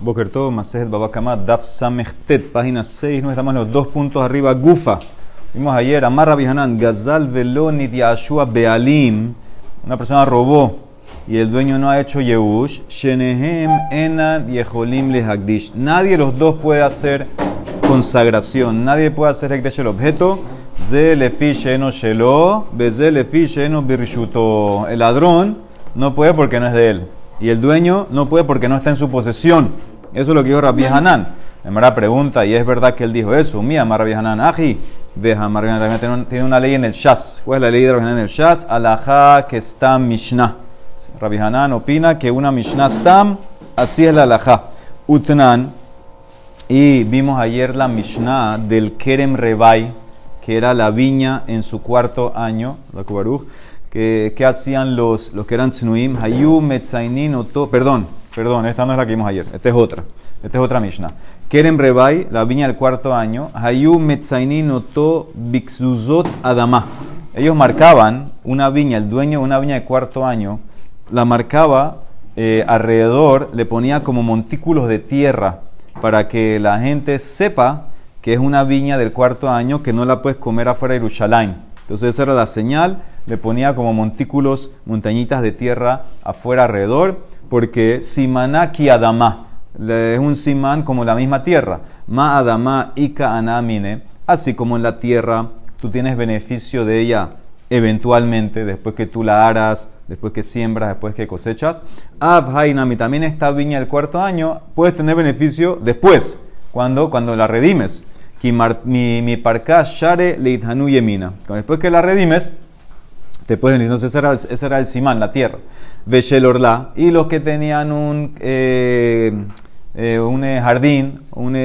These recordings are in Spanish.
Bokerto, Masejet Babakama, Daf Samechtet, página 6, no estamos en los dos puntos arriba, Gufa. Vimos ayer, Amar Rabbi Hanan, Gazal Velonit Yashua Bealim, una persona robó y el dueño no ha hecho Yehush, Shenehem Enan Yeholim Lehagdish. Nadie de los dos puede hacer consagración, nadie puede hacer Hekdesh el objeto. Ze lefi sheno shelo, beze lefi sheno birishuto. El ladrón no puede porque no es de él. Y el dueño no puede porque no está en su posesión. Eso es lo que dijo Rabbi Hanan. mera pregunta, y es verdad que él dijo eso. Mía, Rabbi Hanan, aji. Veja, Rabbi tiene una ley en el Shas. ¿Cuál es la ley de Rabbi Hanan en el Shas? Alajá que está Mishnah. Rabbi Hanan opina que una Mishnah stam, así es la alajá. Utnan, y vimos ayer la Mishnah del Kerem Rebai, que era la viña en su cuarto año, la Kubaruch que, hacían los, los que eran tzinuim, hayu metzainin oto, perdón, perdón, esta no es la que vimos ayer, esta es otra, esta es otra Mishnah. Kerem Rebai, la viña del cuarto año, hayu metzainin oto bixuzot adama. Ellos marcaban una viña, el dueño de una viña de cuarto año, la marcaba eh, alrededor, le ponía como montículos de tierra para que la gente sepa que es una viña del cuarto año que no la puedes comer afuera de Yerushalayim. Entonces esa era la señal, le ponía como montículos, montañitas de tierra afuera alrededor, porque Simanaki Adama, es un simán como la misma tierra. Ma Adama Ika Anamine, así como en la tierra tú tienes beneficio de ella eventualmente, después que tú la aras, después que siembras, después que cosechas. Hainami, también esta viña del cuarto año, puedes tener beneficio después, cuando, cuando la redimes mi, parka share leithanu yemina. Después que la redimes, te pueden entonces ese era, el, era el simán, la tierra. Veshel. Y los que tenían un, eh, eh, un eh, jardín, un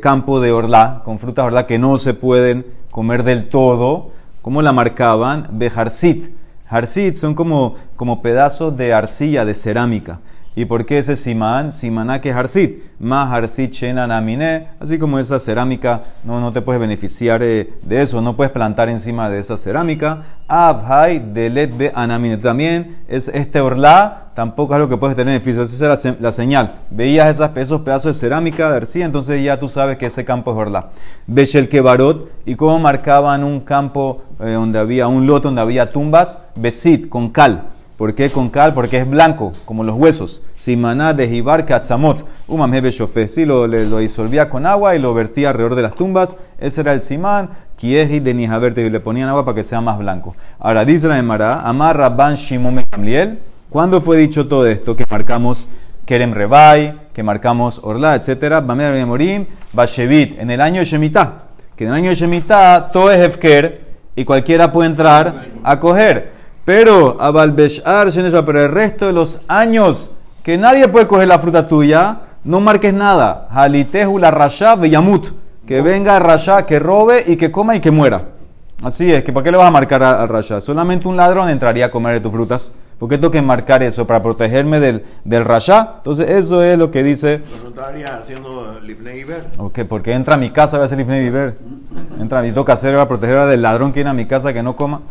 campo de orla, con frutas orla que no se pueden comer del todo, ¿cómo la marcaban? Bejarsit. Harsit son como, como pedazos de arcilla, de cerámica. ¿Y por qué ese simán? Simaná que harsit. Ma harsit shenan amine. Así como esa cerámica, no, no te puedes beneficiar de, eso. No puedes plantar encima de esa cerámica. Avhai delet be anamine. También es este orla, tampoco es lo que puedes tener beneficio. Esa es la, señal. Veías esas, esos pedazos de cerámica de entonces ya tú sabes que ese campo es orla. Beshel kebarot. ¿Y cómo marcaban un campo eh, donde había un lote, donde había tumbas? Besit, con cal. ¿Por qué con cal? Porque es blanco, como los huesos. Simaná de Jibar Katzamot, Shofe. Sí, lo, lo, disolvía con agua y lo vertía alrededor de las tumbas. Ese era el simán. Kieji de Nihaverte. Y le ponían agua para que sea más blanco. Ahora dice la Emara, Amar Rabban Shimon Gamliel. ¿Cuándo fue dicho todo esto? Que marcamos Kerem Rebai, que marcamos Orla, etc. Bamer Morim, Bashevit. En el año de Shemitah. Que en el año Shemitah todo es Hefker y cualquiera puede entrar a coger. Pero, Abalbeshar, pero el resto de los años que nadie puede coger la fruta tuya, no marques nada. Halitehu la rasha yamut. Que venga rasha, que robe y que coma y que muera. Así es, que ¿para qué le vas a marcar al rasha? Solamente un ladrón entraría a comer de tus frutas. ¿Por qué tengo que marcar eso? ¿Para protegerme del, del rasha? Entonces, eso es lo que dice. ¿No estaría haciendo Lifnei Ok, porque entra a mi casa, va a hacer Lifnei Entra, y toca hacer para proteger del ladrón que viene a mi casa que no coma.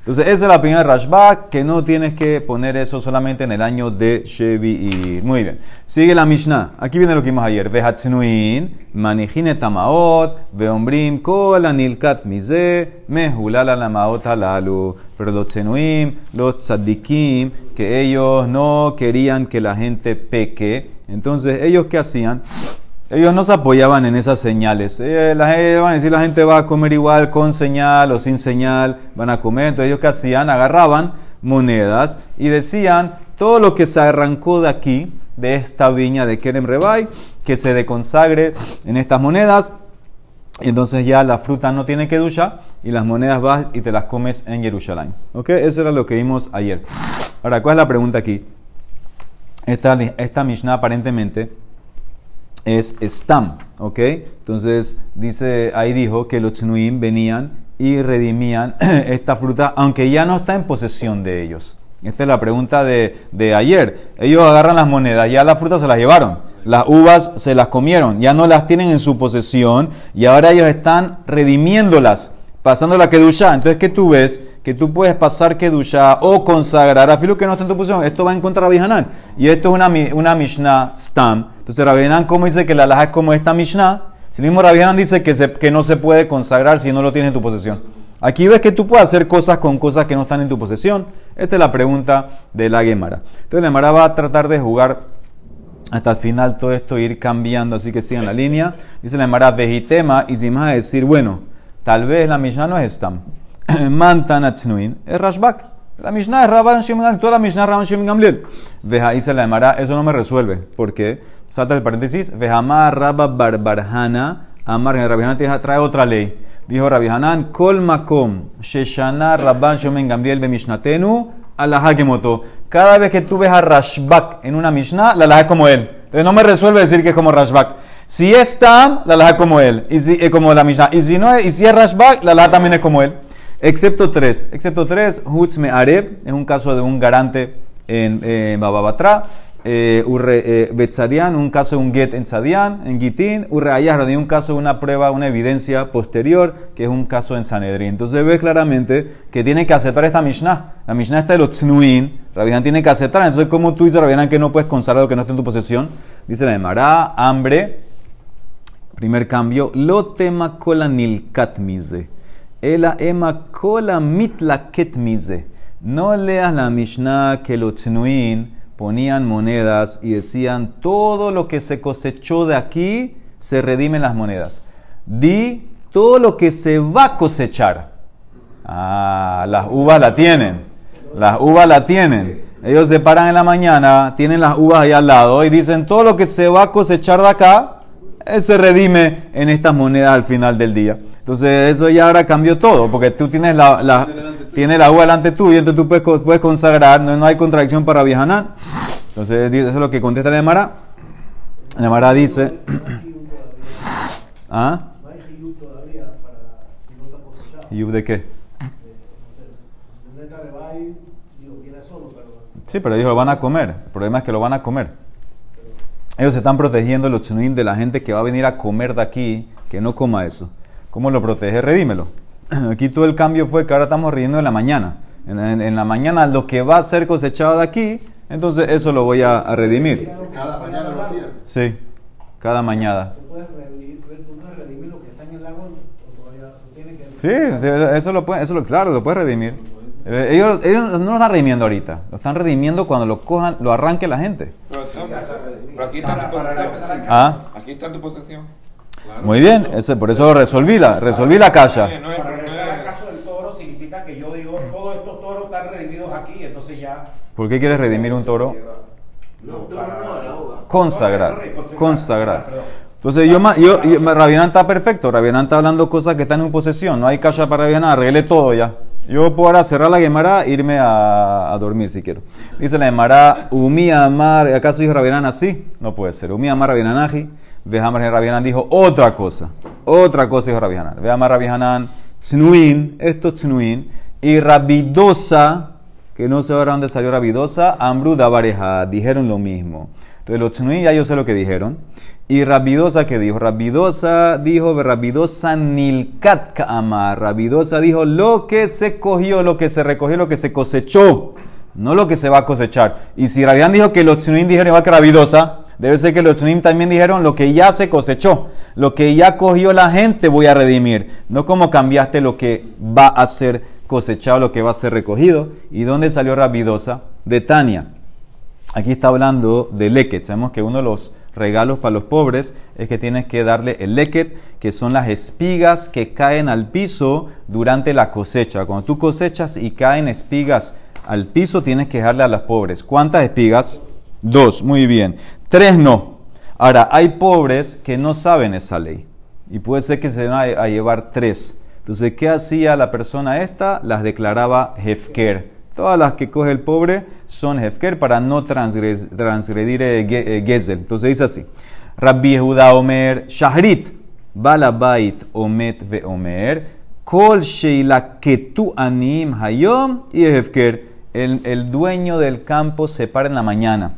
Entonces, esa es la opinión de Rashba, que no tienes que poner eso solamente en el año de Shevi. Muy bien. Sigue la Mishnah. Aquí viene lo que vimos ayer. Vehatznuin, manijine tamaot, veombrim, kol anilkat mize, mehulala lamaot halalu. Pero los tzenuim, los tzadikim, que ellos no querían que la gente peque. Entonces, ¿ellos qué hacían? Ellos no se apoyaban en esas señales. Eh, la gente, va a comer igual con señal o sin señal, van a comer. Entonces ellos qué hacían? Agarraban monedas y decían todo lo que se arrancó de aquí, de esta viña de Kerem Rebai, que se deconsagre en estas monedas. Y entonces ya la fruta no tiene que ducha y las monedas vas y te las comes en Jerusalén. ¿Ok? Eso era lo que vimos ayer. Ahora, ¿cuál es la pregunta aquí? Esta, esta Mishnah aparentemente es Stam, ¿ok? Entonces, dice, ahí dijo que los Tnuim venían y redimían esta fruta, aunque ya no está en posesión de ellos. Esta es la pregunta de, de, ayer. Ellos agarran las monedas, ya las frutas se las llevaron. Las uvas se las comieron, ya no las tienen en su posesión y ahora ellos están redimiéndolas, pasando la Kedusha. Entonces, ¿qué tú ves? Que tú puedes pasar Kedusha o consagrar a filo que no está en tu posesión. Esto va en contra de Bihanan. Y esto es una, una Mishnah Stam. Entonces Rabbi ¿cómo dice que la alhaja es como esta Mishnah? Si el mismo Rabbi dice que, no se puede consagrar si no lo tienes en tu posesión. Aquí ves que tú puedes hacer cosas con cosas que no están en tu posesión. Esta es la pregunta de la Gemara. Entonces la Gemara va a tratar de jugar hasta el final todo esto ir cambiando, así que sigan la línea. Dice la Gemara, vejitema, y si más decir, bueno, tal vez la Mishnah no es Stam. Mantan es Rashbak. La Mishnah es Rabban Shimon toda la Mishnah es Rabban Shimon. Veja, dice la Gemara, eso no me resuelve, porque, salta el paréntesis, Vejamar Rabba Barbarhana, Amar Rabbi trae otra ley. Dijo Rabbi Hanan, Kol Makom, Sheshana Rabban Shimon Gamliel Bemishnatenu, Alajá que moto. Cada vez que tú ves a Rashbak en una Mishnah, la alajá es como él. Entonces no me resuelve decir que es como Rashbak. Si es Tam, la alajá es como él. Y si, es como la Mishnah. Y si no es, y si es Rashbak, la alajá también es como él. Excepto tres. Excepto tres, Hutz Me Areb, es un caso de un garante en Bababatra. Eh, eh, Betzadian, un caso de un get en Tzadian, en Gitin. Urre Ayahra, un caso de una prueba, una evidencia posterior, que es un caso en Sanedrín. Entonces ves claramente que tiene que aceptar esta Mishnah. La Mishnah está de los Tznuin. Rabbihan tiene que aceptar. Entonces, ¿cómo tú dices, Rabbihan, que no puedes consagrar lo que no está en tu posesión? Dice la Emara, hambre. Primer cambio. Lo tema kola nilkat mize. Ela ema kola mitla. No leas la Mishnah que los Tznuin ponían monedas y decían todo lo que se cosechó de aquí se redimen las monedas. Di todo lo que se va a cosechar. Ah, las uvas la tienen. Las uvas la tienen. Ellos se paran en la mañana, tienen las uvas ahí al lado y dicen todo lo que se va a cosechar de acá se redime en estas monedas al final del día. Entonces eso ya ahora cambió todo, porque tú tienes la, la, tienes la uva delante tuyo, entonces tú puedes, puedes consagrar, no, no hay contradicción para viajar. Entonces dice- eso es lo que contesta la Emara. La Emara dice... ¿Ah? ¿Y de qué? Eh, Sí, pero dijo, lo van a comer. El problema es que lo van a comer. Ellos se están protegiendo los tsunim de la gente que va a venir a comer de aquí, que no coma eso. ¿Cómo lo protege? Redímelo. Aquí todo el cambio fue que ahora estamos riendo en la mañana. En, en- en la mañana lo que va a ser cosechado de aquí, entonces eso lo voy a, a redimir. Cada mañana lo hacían. Sí, cada mañana. Sí, eso lo puede, eso lo, claro, lo puedes redimir. Eh, Ellos, ellos no lo están redimiendo ahorita, lo están redimiendo cuando lo cojan, lo arranque la gente. Pero, aquí está tu posesión. Ah, Aquí está tu posesión. muy bien, ese, por eso resolví la, resolví la caja. no es- Para no regresar al caso del toro significa que yo digo, todos estos toros están redimidos aquí, entonces ya... ¿Por qué quieres redimir un toro? No, para... Consagrar, Consagrar, consagrar. perdón. Entonces yo, ma- yo, yo Rabianán está perfecto, Rabianán está hablando cosas que están en posesión, no hay caja para Rabianán, arregle todo ya. Yo puedo ahora cerrar la Gemara e irme a, a dormir si quiero. Dice la Gemara, Umi Amar, ¿acaso dijo Rabianán así? No puede ser. Umi Amar Rabianaji, Vehamar Rabianán dijo otra cosa, otra cosa dijo Rabianán. Vehamar Rabianán, Tznuin, esto es Tznuin, y Rabidosa, que no sé ahora dónde salió Rabidosa, Amru Dabareja, dijeron lo mismo. Entonces los Tznuin ya yo sé lo que dijeron. Y Rabidosa, ¿qué dijo? Rabidosa dijo, Rabidosa Nilkat Kaama. Rabidosa dijo, lo que se cogió, lo que se recogió, lo que se cosechó, no lo que se va a cosechar. Y si Rabián dijo que los Tzunim dijeron igual que Rabidosa, debe ser que los Tzunim también dijeron lo que ya se cosechó, lo que ya cogió la gente voy a redimir. No como cambiaste lo que va a ser cosechado, lo que va a ser recogido. ¿Y dónde salió Rabidosa? De Tania. Aquí está hablando de leket. Sabemos que uno de los regalos para los pobres es que tienes que darle el leket, que son las espigas que caen al piso durante la cosecha. Cuando tú cosechas y caen espigas al piso, tienes que dejarle a las pobres. ¿Cuántas espigas? Dos, muy bien. Tres no. Ahora, hay pobres que no saben esa ley. Y puede ser que se van a llevar tres. Entonces, ¿qué hacía la persona esta? Las declaraba hefker. Todas las que coge el pobre son hefker para no transgres- transgredir eh, ge- eh, gezel. Entonces dice así. Rabbi Yehuda Omer Shahrit Balabait Omet Ve Omer Kol Sheila Ketu Anim Hayom y hefker. El, el dueño del campo se para en la mañana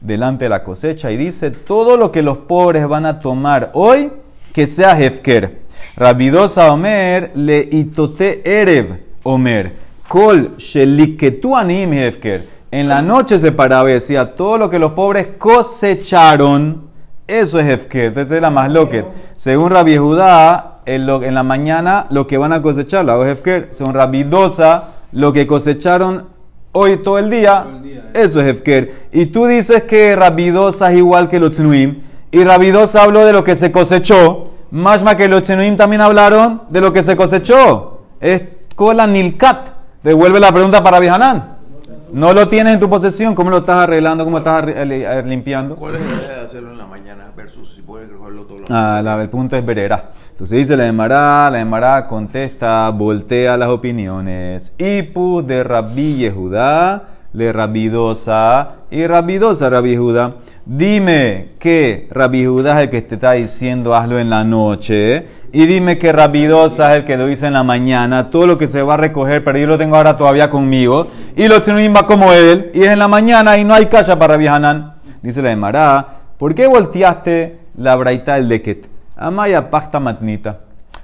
delante de la cosecha y dice todo lo que los pobres van a tomar hoy que sea hefker. Rabidosa Omer le itote erev Omer. Kol sheliketu anim hefker. En la noche se paraba y decía, todo lo que los pobres cosecharon, Eso es Hefker. Entonces es la más loquet. Según Rabbi Judá, en, lo- en la mañana lo que van a cosechar, lo hago Hefker. Según Rabbi Dosa, lo que cosecharon hoy todo el día, eso es Hefker. Y tú dices que Rabbi Dosa es igual que los Tzenuim. Y Rabbi Dosa habló de lo que se cosechó. Más que los Tzenuim también hablaron de lo que se cosechó. Es Kola Nilkat. Devuelve la pregunta para Bihanan. No lo tienes en tu posesión, ¿cómo lo estás arreglando? ¿Cómo estás eh, limpiando? ¿Cuál es la idea de hacerlo en la mañana versus si puedes recogerlo todos los Ah, la- el punto es verera. Entonces dice la Emara, la Emara contesta, voltea las opiniones. Ipu de Rabbi Yehudá, le Rabidosa y Rabidosa Rabbi Judá. Dime que Rabbi Judá es el que te está diciendo hazlo en la noche. Y dime que Rabidosa es el que lo dice en la mañana. Todo lo que se va a recoger, pero yo lo tengo ahora todavía conmigo. Y los tzenuim va como él. Y es en la mañana y no hay calla para Rabbi Hanan. Dice la Emara, ¿por qué volteaste la braita del leket? Amaya pasta matnita.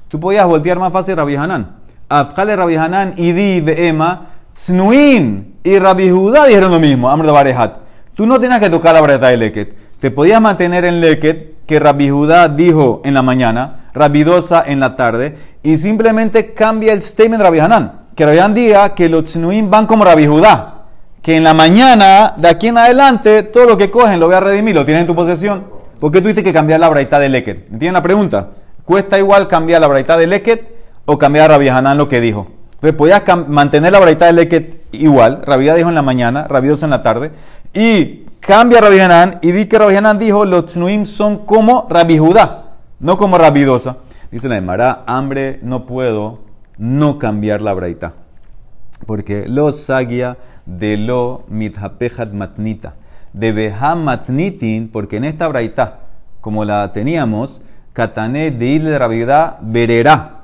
Tú podías voltear más fácil Rabbi Hanan. Afjale Rabbi Hanan y di veema, Tznuin y Rabbi Judá dijeron lo mismo, Amr de Barehat. Tú no tienes que tocar la braita del leket. Te podías mantener en leket que Rabbi Judá dijo en la mañana, Rabbi Dosa en la tarde, y simplemente cambia el statement de Rabbi Hanan. Que Rabbi Hanan diga que los Tznuin van como Rabbi Judá que en la mañana, de aquí en adelante, todo lo que cogen lo voy a redimir, lo tienes en tu posesión. ¿Por qué tuviste que cambiar la braita de Leket? ¿Entienden la pregunta? ¿Cuesta igual cambiar la braita de Leket o cambiar a Rabbi Hanan lo que dijo? Entonces, podías mantener la braita de Leket igual, Rabbi dijo en la mañana, Rabbi en la tarde, y cambia Rabbi y di que Rabbi dijo, los Tznuim son como Rabbi Judá, no como Rabbi Dosa. Dice la Emara, hambre, no puedo no cambiar la braita. Porque lo sagia de lo mithapehat matnita. De beha matnitin, porque en esta braita, como la teníamos, katané de de rabiudá vererá.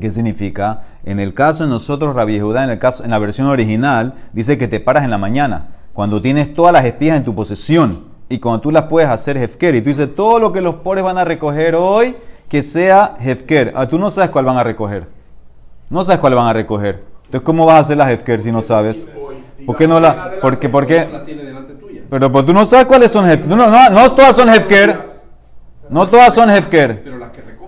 ¿Qué significa? En el caso de nosotros, Rabbi Judá, en, el caso, en la versión original, dice que te paras en la mañana, cuando tienes todas las espías en tu posesión y cuando tú las puedes hacer hefker. Y tú dices, todo lo que los pobres van a recoger hoy, que sea hefker. Ah, tú no sabes cuál van a recoger. No sabes cuál van a recoger. Entonces, ¿cómo vas a hacer las hefker si no sabes? ¿Por qué no la...? Porque, porque, pero pues, tú no sabes cuáles son hefker. No, no, no todas son hefker. No todas son hefker.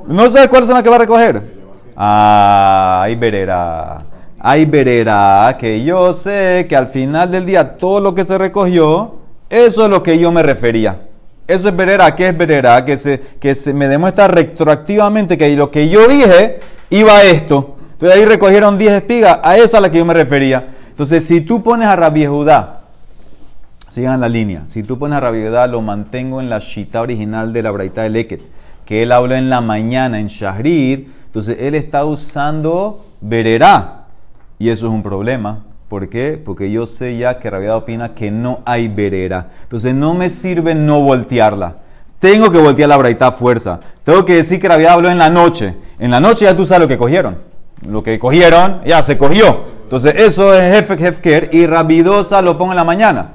¿No sabes cuáles son las que va a recoger? Ahí verá. Ahí verá que yo sé que al final del día todo lo que se recogió, eso es lo que yo me refería. Eso es verera. ¿Qué es verera? Que se, que se me demuestra retroactivamente que lo que yo dije iba a esto. Entonces ahí recogieron 10 espigas, a esa a la que yo me refería. Entonces, si tú pones a Rabbi Judá, sigan la línea, si tú pones a Rabbi Judá, lo mantengo en la shita original de la Braita de Leket, que él habló en la mañana en Shahrid, entonces él está usando vererá. Y eso es un problema. ¿Por qué? Porque yo sé ya que Rabbi Judá opina que no hay verera. Entonces no me sirve no voltearla. Tengo que voltear la braita a fuerza. Tengo que decir que Rabbi Judá habló en la noche. En la noche ya tú sabes lo que cogieron. Lo que cogieron ya se cogió. Entonces eso es Hefek Hefker y Rabidosa lo pongo en la mañana.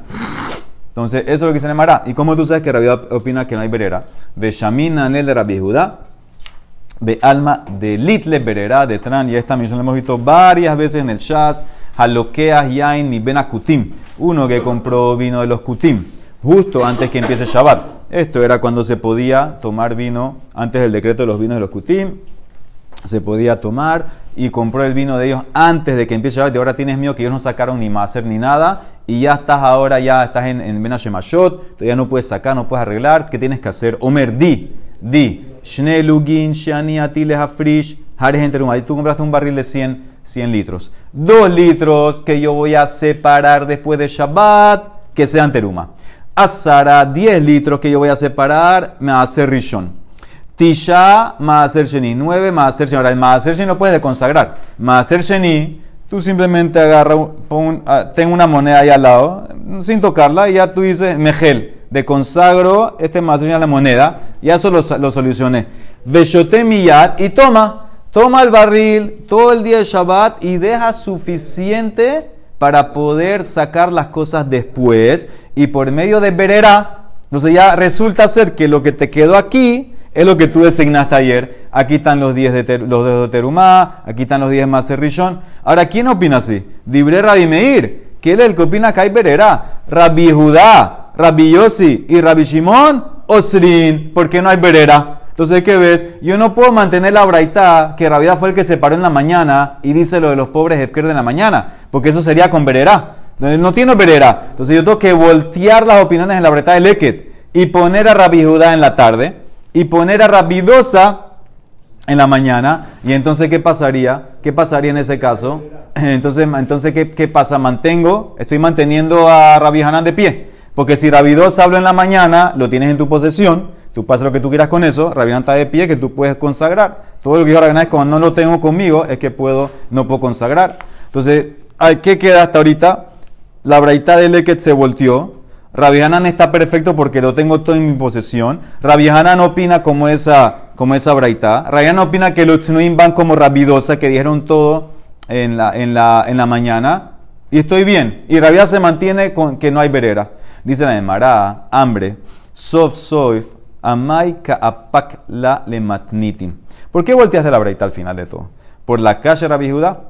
Entonces eso es lo que se llamará. ¿Y cómo tú sabes que Rabbi Judá opina que no hay verera? Beshamina Anel de Rabbi Judá. De alma de litle berera de tran. Y esta misión la hemos visto varias veces en el Shas. Halokeas Yain mi ben Akutim. Uno que compró vino de los Kutim. Justo antes que empiece Shabbat. Esto era cuando se podía tomar vino antes del decreto de los vinos de los Kutim. Se podía tomar y compró el vino de ellos antes de que empiece Shabbat. Y ahora tienes miedo que ellos no sacaron ni hacer ni nada. Y ya estás ahora, ya estás en, en Ben Hashemashot. Todavía no puedes sacar, no puedes arreglar. ¿Qué tienes que hacer? Omer, di, di. Shne lugin, shani atiles afrish, hares enteruma. Y tú compraste un barril de 100, 100 litros. Dos litros que yo voy a separar después de Shabbat, que sean teruma. Azara, 10 litros que yo voy a separar, me hacer rishon. Tisha, Maaser Sheni, 9 Maaser Sheni. Ahora, el Maaser Sheni lo puedes consagrar. Maaser Sheni, tú simplemente agarra, pon, ah, ten una moneda ahí al lado, sin tocarla, y ya tú dices, Mejel, de consagro este Sheni a la moneda, ya eso lo, lo solucioné. Veshote miyat, y toma, toma el barril todo el día de Shabbat y deja suficiente para poder sacar las cosas después, y por medio de Berera, entonces ya resulta ser que lo que te quedó aquí, es lo que tú designaste ayer. Aquí están los 10 de los de Terumá, aquí están los 10 más Rishon. Ahora, ¿quién opina así? Dibre Rabbi Meir, que él es el que opina que hay verera. Rabbi Judá, Rabbi Yossi y Rabbi Shimon Osrin, porque no hay berera. Entonces, ¿qué ves? Yo no puedo mantener la braita que Rabia fue el que se paró en la mañana y dice lo de los pobres Efker de la mañana, porque eso sería con berera. No tiene berera. Entonces, yo tengo que voltear las opiniones en la braita de Leket y poner a Rabbi Judá en la tarde y poner a Rabidosa en la mañana. Y entonces, ¿qué pasaría? ¿Qué pasaría en ese caso? Entonces, entonces ¿qué, qué pasa? Mantengo, estoy manteniendo a Rabbi Hanan de pie. Porque si Rabidosa habla en la mañana, lo tienes en tu posesión, tú pasas lo que tú quieras con eso, Rabbi Hanan está de pie, que tú puedes consagrar. Todo lo que yo Rabbi es cuando no lo tengo conmigo, es que puedo, no puedo consagrar. Entonces, ¿qué queda hasta ahorita? La braita de Leket se volteó. Rabbi Hanan está perfecto porque lo tengo todo en mi posesión. Rabbi Hanan opina como esa, como esa braita. Rabbi Hanan opina que los tznuim van como rabidosa, que dijeron todo en la, en la, en la mañana. Y estoy bien. Y Rabia se mantiene con que no hay verera. Dice la Emara, hambre, sof soif, amai apak la lematnitin. ¿Por qué volteas de la breita al final de todo? Por la calle Rabbi Judá,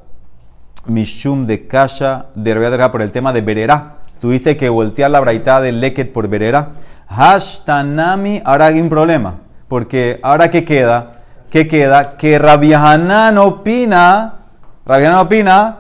mishum de kasha de Rabbi por el tema de verera. Tuviste que voltear la braita de leket por verera. Hashtanami, ahora hay un problema. Porque ahora qué queda? ¿Qué queda? Que Rabbi Hanan opina, Rabbi Hanan opina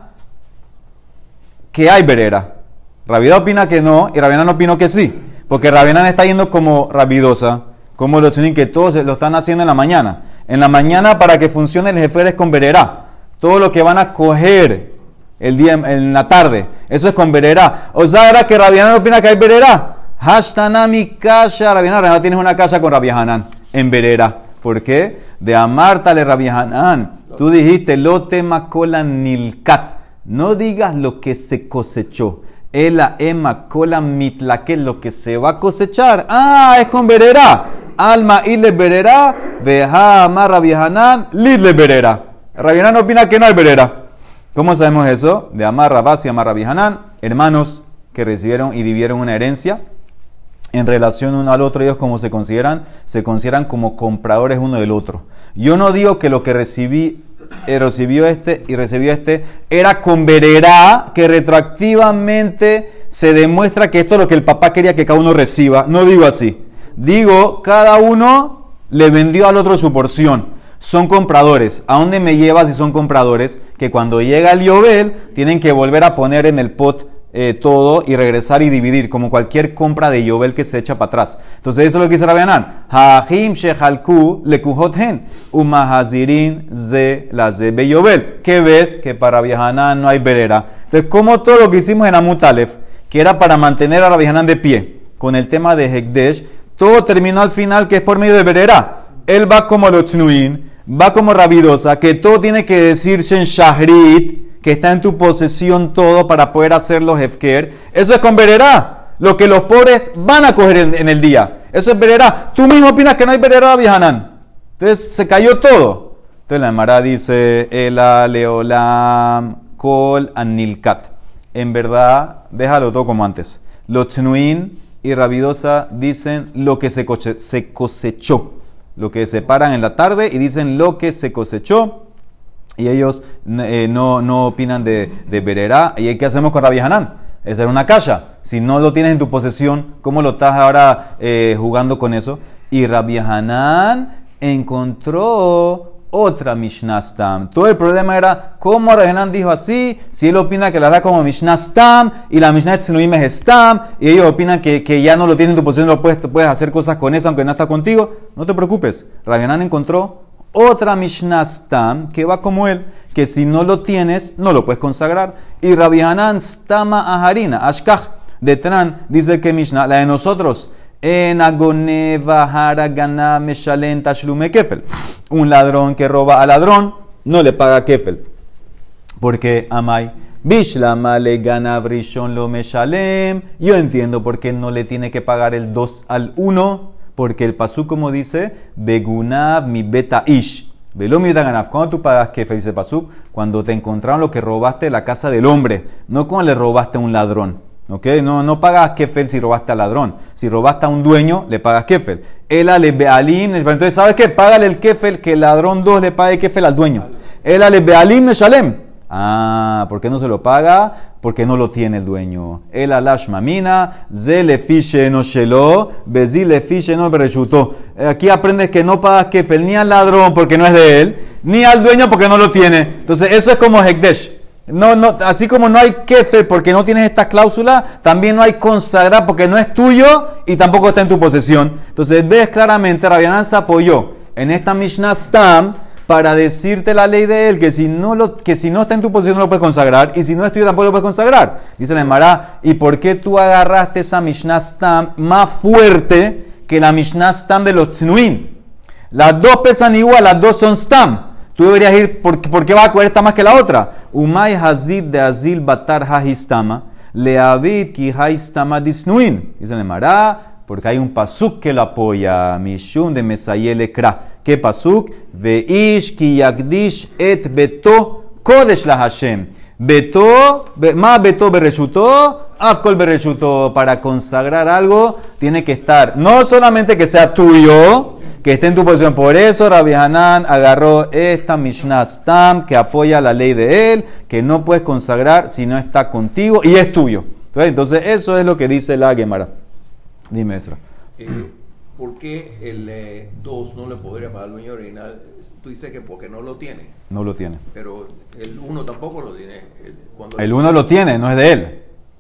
que hay verera. Rabida opina que no y Rabinan opina que sí. Porque Rabinan está yendo como rabidosa, como los que todos lo están haciendo en la mañana. En la mañana para que funcione el jefe es con verera. Todo lo que van a coger el día en la tarde, eso es con verera. O sea, ahora que Rabinan opina que hay verera. Hashtanami kasha. Rabinan, tienes una casa con Rabiahanan en verera. ¿Por qué? De Amartale Rabiahanan. Tú dijiste, lo tema cola nilkat. No digas lo que se cosechó. Ela ema cola mitla, que lo que se va a cosechar. Ah, es con verera. Alma y le verera. Veja amarra viejanan, lid le verera. Opina que no hay verera. ¿Cómo sabemos eso? De amarra basi amarra hermanos que recibieron y dividieron una herencia. En relación uno al otro, ellos como se consideran, se consideran como compradores uno del otro. Yo no digo que lo que recibí recibió este y recibió este, era con verera que retroactivamente se demuestra que esto es lo que el papá quería que cada uno reciba. No digo así. Digo, cada uno le vendió al otro su porción. Son compradores. ¿A dónde me llevas si son compradores? Que cuando llega el Yobel tienen que volver a poner en el pot eh, todo y regresar y dividir, como cualquier compra de Yobel que se echa para atrás. Entonces, eso es lo que dice Rabianan. Hahim shehalku hen umahazirin ze la ze Yobel. ¿Qué ves? Que para Rabianan no hay verera. Entonces, como todo lo que hicimos en Amutalef, que era para mantener a Rabianan de pie, con el tema de Hekdesh, todo terminó al final que es por medio de verera. Él va como Lotznuin, va como Rabidosa, que todo tiene que decirse en Shahrit que está en tu posesión todo para poder hacer los Hefker, eso es con verera. Lo que los pobres van a coger en, el día. Eso es verera. Tú mismo opinas que no hay verera, Vijanan. Entonces se cayó todo. Entonces la Emara dice, Ela leolam kol anilkat. En verdad, déjalo todo como antes. Los Tnuin y Rabidosa dicen lo que se, cosechó. Lo que se paran en la tarde y dicen lo que se cosechó y ellos eh, no, no, opinan de, de Berera. ¿Y qué hacemos con Rabbi Hanan? Es era una caja. Si no lo tienes en tu posesión, ¿cómo lo estás ahora eh, jugando con eso? Y Rabbi Hanan encontró otra Mishnah Stam. Todo el problema era cómo Hanan dijo así, si él opina que la hará como Mishnah Stam y la Mishnah Tznuim es Stam, y ellos opinan que, que, ya no lo tienes en tu posesión, lo puedes, puedes hacer cosas con eso aunque no está contigo. No te preocupes. Hanan encontró otra Mishnah Stam que va como él, que si no lo tienes, no lo puedes consagrar. Y Rabbi Hanan Stama Aharina, Ashkach, de Tran, dice que Mishnah, la de nosotros, en Agoneva Meshalen Tashlume Kefel. Un ladrón que roba al ladrón no le paga Kefel. Porque Amai. Bishlama le gana Brishon lo Meshalem. Yo entiendo por qué no le tiene que pagar el 2 al 1 porque el pasú como dice, Begunab mi beta ish. Velomi ganaf. ¿Cuándo tú pagas qué? Dice pasú? Cuando te encontraron lo que robaste de la casa del hombre, no cuando le robaste a un ladrón. ¿Ok? No, no pagas kefel si robaste al ladrón. Si robaste a un dueño, le pagas kefel. El ale bealim. Entonces, ¿sabes qué? Págale el kefel que el ladrón 2 le pague kefel al dueño. El ale bealim shalem. Ah, ¿por qué no se lo paga? Porque no lo tiene el dueño. El alash mamina, ze le fiche no shelo, bezi le fiche no bereshutó. Aquí aprendes que no pagas kefel ni al ladrón porque no es de él, ni al dueño porque no lo tiene. Entonces eso es como hekdesh. No, no, así como no hay kefel porque no tienes esta cláusula, también no hay consagrar porque no es tuyo y tampoco está en tu posesión. Entonces ves claramente, Rabianán se apoyó en esta Mishnah Stam para decirte la ley de él que si no, lo, que si no está en tu posición no lo puedes consagrar y si no es tuyo tampoco lo puedes consagrar. Dice la Emara, ¿y por qué tú agarraste esa Mishnah Stam más fuerte que la Mishnah Stam de los Tznuim? Las dos pesan igual, las dos son Stam. Tú deberías ir, ¿por, por qué va a coger esta más que la otra? Umay Hazid de Azil Batar Hahistama, Leavid Ki Haistama Disnuin. Dice la Emara, porque hay un pasuk que lo apoya, Mishun de Mesayele Kra. ¿Qué pasuk? Veish ki yakdish et beto kodesh la Hashem. Beto, ma beto bereshuto, afkol bereshuto. Para consagrar algo tiene que estar, no solamente que sea tuyo, que esté en tu posición. Por eso Rabbi Hanan agarró esta Mishnah Stam que apoya la ley de él, que no puedes consagrar si no está contigo y es tuyo. Entonces, eso es lo que dice la Gemara. Dime, Esra. Eh, ¿Por qué el 2 no le podría pagar al dueño original? Tú dices que porque no lo tiene, No lo tiene. pero el 1 tampoco lo tiene. El, cuando El uno lo tiene, no es de él.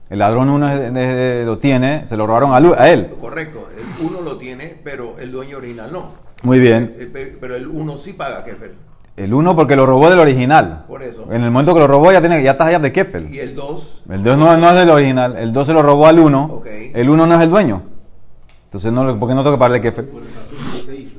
El ladrón uno es de- es de- lo tiene, se lo robaron a, a él. Correcto, el 1 lo tiene, pero el dueño original no. Muy bien. El- pe- pero el 1 sí paga Kefel. El uno porque lo robó del original. Por eso. En el momento que lo robó ya, tiene, ya estás allá de Kefel. Y el 2. El 2 no, no es del original, el 2 se lo robó al 1, Ok. el 1 no es el dueño. Entonces, no, ¿por qué no tengo que pagar de Kefel?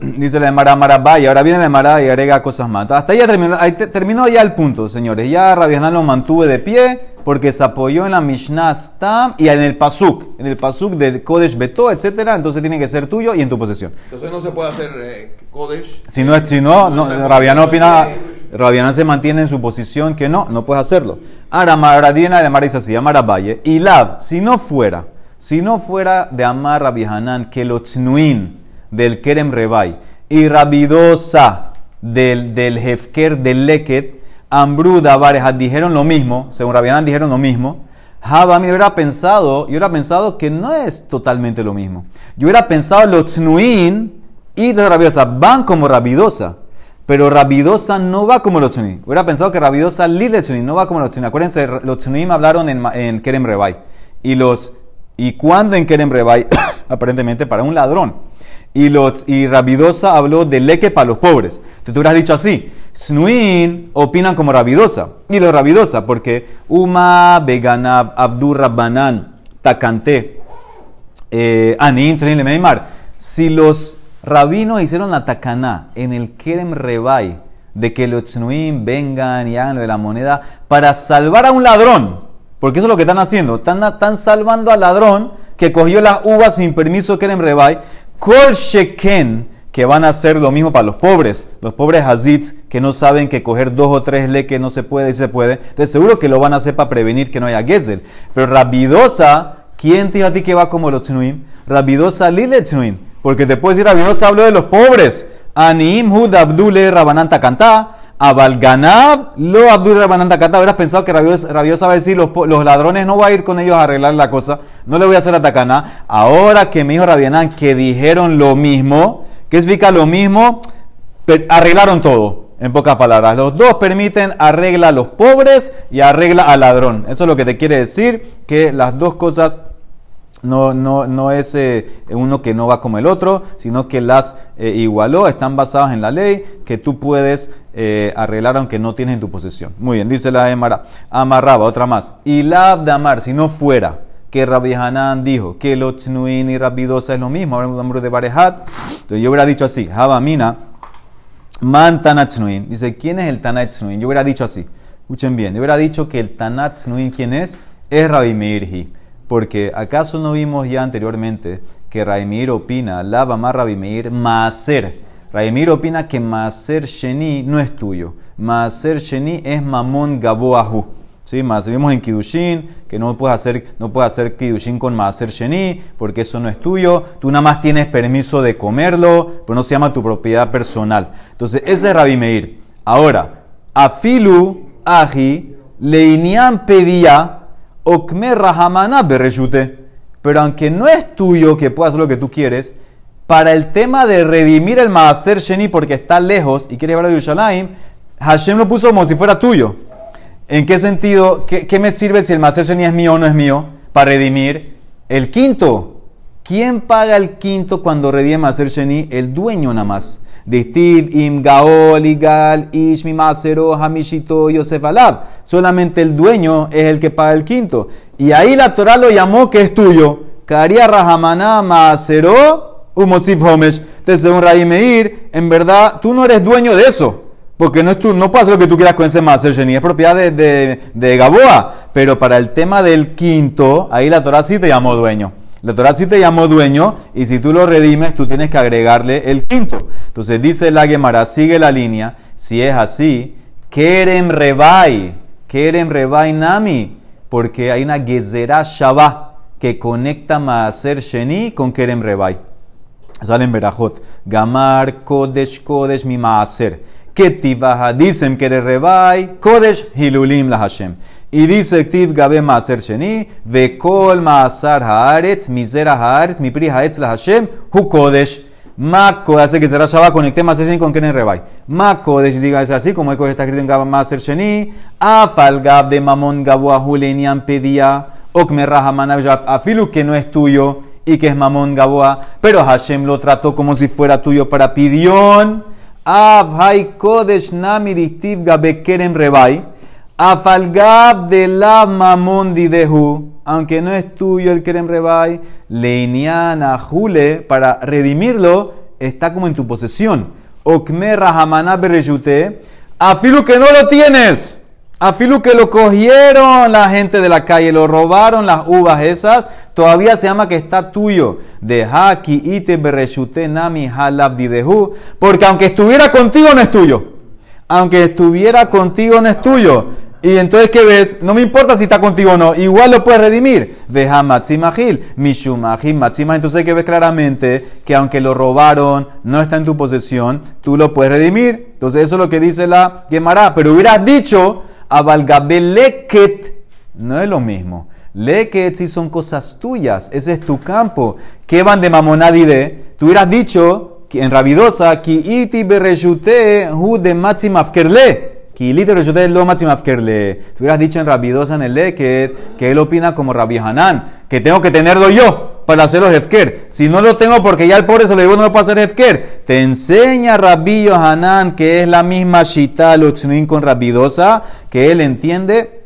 Dice la Emara Marabá y ahora viene la Emara y agrega cosas más. Hasta ahí ya terminó, ahí te- terminó ya el punto, señores. Ya Rabianán lo mantuve de pie porque se apoyó en la Mishnah Stam y en el Pasuk, en el Pasuk del Kodesh Beto, etcétera. Entonces tiene que ser tuyo y en tu posesión. Entonces no se puede hacer eh, Kodesh. Si no, es- si no, no Rabianán opina, Rabianán se mantiene en su posición que no, no puedes hacerlo. Ahora, Maradina de Amar dice así, Amar Abaye, y Lab, si no fuera, si no fuera de Amar Rabianán, que lo tznuin del Kerem Rebai y Rabidosa del, del Hefker del Leket, Ambruda, Varejat dijeron lo mismo, según Rabianán dijeron lo mismo. Jabami hubiera pensado, yo hubiera pensado que no es totalmente lo mismo. Yo hubiera pensado los tznuin y de Rabiosa van como Rabidosa. Pero Rabidosa no va como los Tzunim. Hubiera pensado que Rabidosa Tzunim no va como los Tzunim. Acuérdense, los Tzunim hablaron en, en Kerem Rebai. Y los y cuando en Kerem Rebai, aparentemente para un ladrón. Y, los, y Rabidosa habló de leque para los pobres. Entonces tú hubieras dicho así. Snuin opinan como Rabidosa. Y los Rabidosa, porque Uma, Beganab, Abdur Rabbanan, Takante, eh, Lemeimar. Si los rabinos hicieron la takaná en el Kerem Rebai de que los tznuim vengan y hagan lo de la moneda para salvar a un ladrón, porque eso es lo que están haciendo, están, salvando al ladrón que cogió las uvas sin permiso Kerem Rebai, Kol Sheken, que van a hacer lo mismo para los pobres, los pobres hazits que no saben que coger dos o tres le que no se puede y se puede, entonces seguro que lo van a hacer para prevenir que no haya gezel, pero Rabidosa ¿Quién te dijo a ti que va como los tnuim? Rabidosa lile tnuim. Porque te puedes decir, Rabidosa habló de los pobres. Anim hud abdule rabananta cantá. Abalganab lo abdule rabananta cantá. Hubieras pensado que Rabiosa va a decir, los, los ladrones no va a ir con ellos a arreglar la cosa. No le voy a hacer la tacaná. Ahora que me dijo Rabianán que dijeron lo mismo, ¿qué significa lo mismo? Arreglaron todo, en pocas palabras. Los dos permiten arregla a los pobres y arregla al ladrón. Eso es lo que te quiere decir, que las dos cosas no, no, no es eh, uno que no va como el otro, sino que las eh, igualó, están basadas en la ley, que tú puedes eh, arreglar aunque no tienes en tu posesión. Muy bien, dice la Emara, amarraba, otra más. Y la de amar, si no fuera que Rabbi Hanan dijo que lo tznuin y rabidosa es lo mismo, hablamos de Barejat, entonces yo hubiera dicho así, Habamina, Man Tanatznuin. Dice, ¿quién es el Tanatznuin? Yo hubiera dicho así. Escuchen bien. Yo hubiera dicho que el Tanatznuin, ¿quién es? Es Rabbi Meirji. Porque ¿acaso no vimos ya anteriormente que Rabbi Meir opina, lava más Rabbi Meir, Maaser? Rabbi Meir opina que Maaser Sheni no es tuyo. Maaser Sheni es Mamón Gaboahu. ¿Sí? Más vimos en Kidushin que no puedes hacer, no puedes hacer Kidushin con Maaser Sheni porque eso no es tuyo. Tú nada más tienes permiso de comerlo, pero no se llama tu propiedad personal. Entonces, ese es Rabbi Meir. Ahora, Afilu Aji Leinian pedía okme rahamana. Pero aunque no es tuyo que puedas hacer lo que tú quieres, para el tema de redimir el Maaser Sheni porque está lejos y quiere llevarlo a Yerushalayim, Hashem lo puso como si fuera tuyo. ¿En qué sentido? ¿Qué, qué me sirve si el Maaser Sheni es mío o no es mío? Para redimir el quinto. ¿Quién paga el quinto cuando redime Maaser Sheni? El dueño nada más. Distiv im gaol igal ish mi masero hamishito yosef alab. Solamente el dueño es el que paga el quinto. Y ahí la Torah lo llamó que es tuyo. Karia rahamana masero umosif homesh. Entonces, según Raí Meir, en verdad tú no eres dueño de eso. Porque no, es no hacer lo que tú quieras con ese Maser Sheni, es propiedad de, de, de Gaboa. Pero para el tema del quinto, ahí la Torah sí te llamó dueño. La Torah sí te llamó dueño y si tú lo redimes, tú tienes que agregarle el quinto. Entonces dice la Gemara, sigue la línea. Si es así, Kerem Rebai, Kerem Rebai Nami, porque hay una Gezerah Shabbat que conecta Maaser Sheni con Kerem Rebai. Salen Berajot. Gamar Kodesh Kodesh mi Maaser. Ketibaha dicen Kerem Rebai Kodesh Hilulim la Hashem. Y dice Ktiv Gabe Maaser Sheni, Vekol Maasar Haaretz, Misera Haaretz, mi pri Haetz la Hashem, Hu Kodesh. Mako, hace que será Shabbat, conecté Maaser Sheni con Kenen Rebai. Ma Kodesh, diga es así, como está escrito en Gab Maaser Sheni, Afal Gab de Mamon Gabu Ahulenian pedía, Okme Rahamana Afilu que no es tuyo y que es Mamon Gaboa, pero Hashem lo trató como si fuera tuyo para pidión. Av Kodesh Nami Distiv Gabe Keren Rebai. Afalgab de la mamón didehu, aunque no es tuyo el kerem rebai, leiniana jule, para redimirlo, está como en tu posesión. Okme rahamana berejute, afilu que no lo tienes, afilu que lo cogieron la gente de la calle, lo robaron las uvas esas, todavía se llama que está tuyo. De haki ite berejute nami halab didehu, porque aunque estuviera contigo no es tuyo aunque estuviera contigo no es tuyo. Y entonces, ¿qué ves? No me importa si está contigo o no, igual lo puedes redimir. Veja matzimahil, mishumahil matzimah. Entonces, que ves claramente que aunque lo robaron, no está en tu posesión, tú lo puedes redimir. Entonces, eso es lo que dice la Gemara. Pero hubieras dicho, avalgabeleket, no es lo mismo. Leket si son cosas tuyas, ese es tu campo. ¿Qué van de mamonadide? Tú hubieras dicho, en Rabidosa, ki iti bereshute hu de matzim afkerle. Ki iti bereshute lo matzim afkerle. Tú hubieras dicho en Rabidosa en el Leket que él opina como Rabbi Hanan, que tengo que tenerlo yo para hacerlo hefker. Si no lo tengo porque ya el pobre se lo digo, no lo puedo hacer. Te enseña Rabbi Hanan que es la misma shita lo con Rabidosa, que él entiende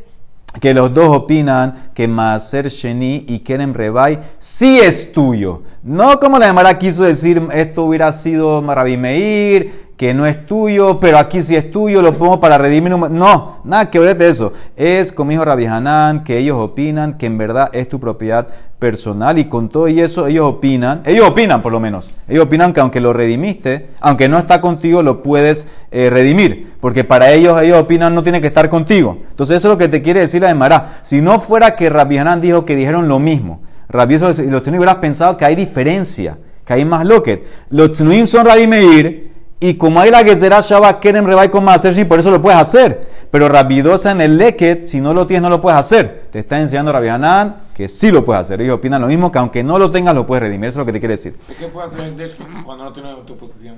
que los dos opinan que Maaser Sheni y Kerem Rebai sí es tuyo. No como la Gemara quiso decir, esto hubiera sido Rabbi Meir, que no es tuyo, pero aquí sí es tuyo, lo pongo para redimir. No, nada que ver de eso. Es como dijo Rabbi Hanan, que ellos opinan que en verdad es tu propiedad personal y con todo y eso ellos opinan, ellos opinan por lo menos, ellos opinan que aunque lo redimiste, aunque no está contigo, lo puedes eh, redimir, porque para ellos ellos opinan no tiene que estar contigo. Entonces eso es lo que te quiere decir la Gemara. Si no fuera que Rabbi Hanan dijo que dijeron lo mismo, Rabbi y los hubieras pensado que hay diferencia, que hay más loquet. Los Tnuim son Rabbi Meir, y como hay la que será Shabbat Kerem Rebai con Maaser por eso lo puedes hacer. Pero Rabidosa en el Leket, si no lo tienes, no lo puedes hacer. Te está enseñando Rabbi Hanan que sí lo puedes hacer. Ellos opinan lo mismo, que aunque no lo tengas, lo puedes redimir. Eso es lo que te quiere decir. ¿Qué puedes hacer en cuando no tienes tu posición?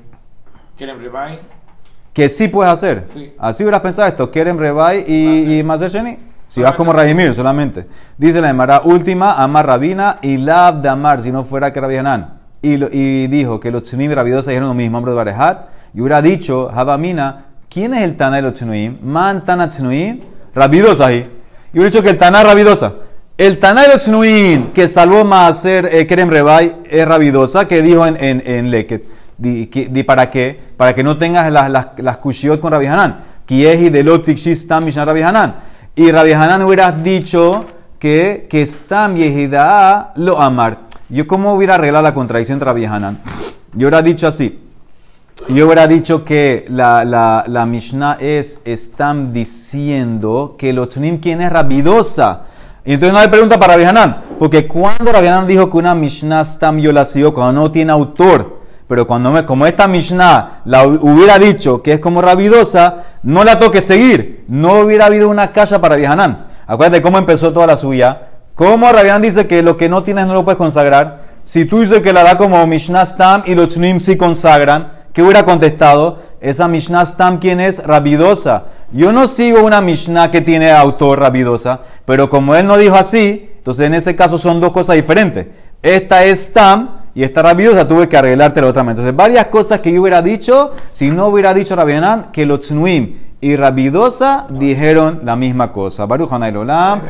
Kerem Rebai. Que sí puedes hacer. Sí. Así hubieras pensado esto: Kerem Rebai y, y Maaser. Si vas como Radimir solamente. Dice la Emara última, Amar Rabina y Lab de Amar, si no fuera que Rabbi Hanan. Y, dijo que los Tzunim y Rabidosa dijeron lo mismo, hombre de Barehat. Y hubiera dicho, Habamina, ¿quién es el Tana de los Tzunim? Man Tana Tzunim, Rabidosa ahí. Y hubiera dicho que el Tana Rabidosa. El Tana de los Tzunim que salvó Maaser eh, Kerem Rebai es Rabidosa, que dijo en, en, en Leket. Di, para qué? Para que no tengas las, las, kushiot con Rabbi Hanan. Kiehi de Lotik Shistam Mishnah Rabbi Hanan. Y Rabbi Hanan hubieras dicho que, que Stam Yehida lo amar. Yo, ¿cómo hubiera arreglado la contradicción entre Rabbi Hanan? Yo hubiera dicho así. Yo hubiera dicho que la, la, la Mishnah es, están diciendo que los Tunim, ¿quién es Rabidosa? Y entonces no hay pregunta para Rabbi Hanan, porque cuando Rabbi Hanan dijo que una Mishnah Stam Yolacio, cuando no tiene autor, pero cuando me, como esta Mishnah la hu- hubiera dicho que es como Rabidosa, no la toque seguir, no hubiera habido una casa para Rabbi Hanan. Acuérdate cómo empezó toda la suya. ¿Cómo Rabián dice que lo que no tienes no lo puedes consagrar? Si tú dices que la da como Mishnah Stam y los Tnuim sí consagran, ¿qué hubiera contestado? Esa Mishnah Stam, ¿quién es? Rabidosa. Yo no sigo una Mishnah que tiene autor Rabidosa, pero como él no dijo así, entonces en ese caso son dos cosas diferentes. Esta es Stam y esta Rabidosa tuve que arreglarte la otra vez. Entonces, varias cosas que yo hubiera dicho si no hubiera dicho Rabianán que los Tnuim y Rabidosa dijeron la misma cosa. Baruch. Amén.